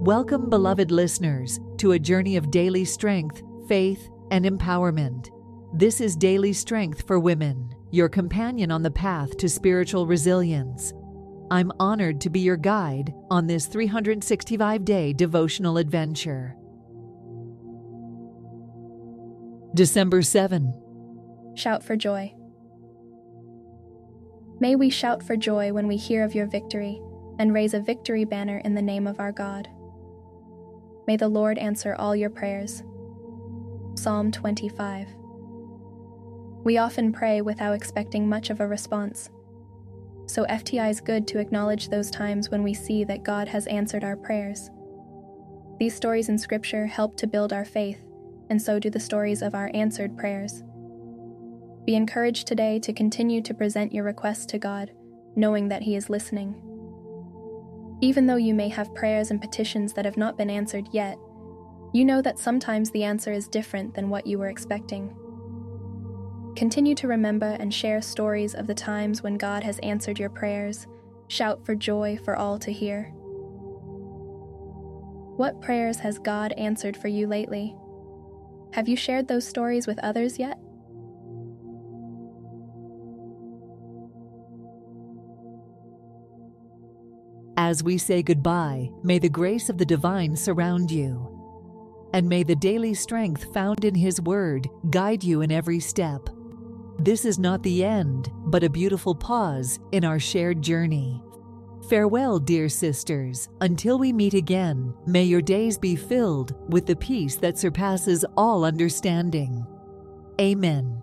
Welcome, beloved listeners, to a journey of daily strength, faith, and empowerment. This is Daily Strength for Women, your companion on the path to spiritual resilience. I'm honored to be your guide on this 365 day devotional adventure. December 7. Shout for joy. May we shout for joy when we hear of your victory and raise a victory banner in the name of our God. May the Lord answer all your prayers. Psalm 25. We often pray without expecting much of a response. So FTI is good to acknowledge those times when we see that God has answered our prayers. These stories in Scripture help to build our faith, and so do the stories of our answered prayers. Be encouraged today to continue to present your requests to God, knowing that He is listening. Even though you may have prayers and petitions that have not been answered yet, you know that sometimes the answer is different than what you were expecting. Continue to remember and share stories of the times when God has answered your prayers. Shout for joy for all to hear. What prayers has God answered for you lately? Have you shared those stories with others yet? As we say goodbye, may the grace of the divine surround you. And may the daily strength found in His Word guide you in every step. This is not the end, but a beautiful pause in our shared journey. Farewell, dear sisters. Until we meet again, may your days be filled with the peace that surpasses all understanding. Amen.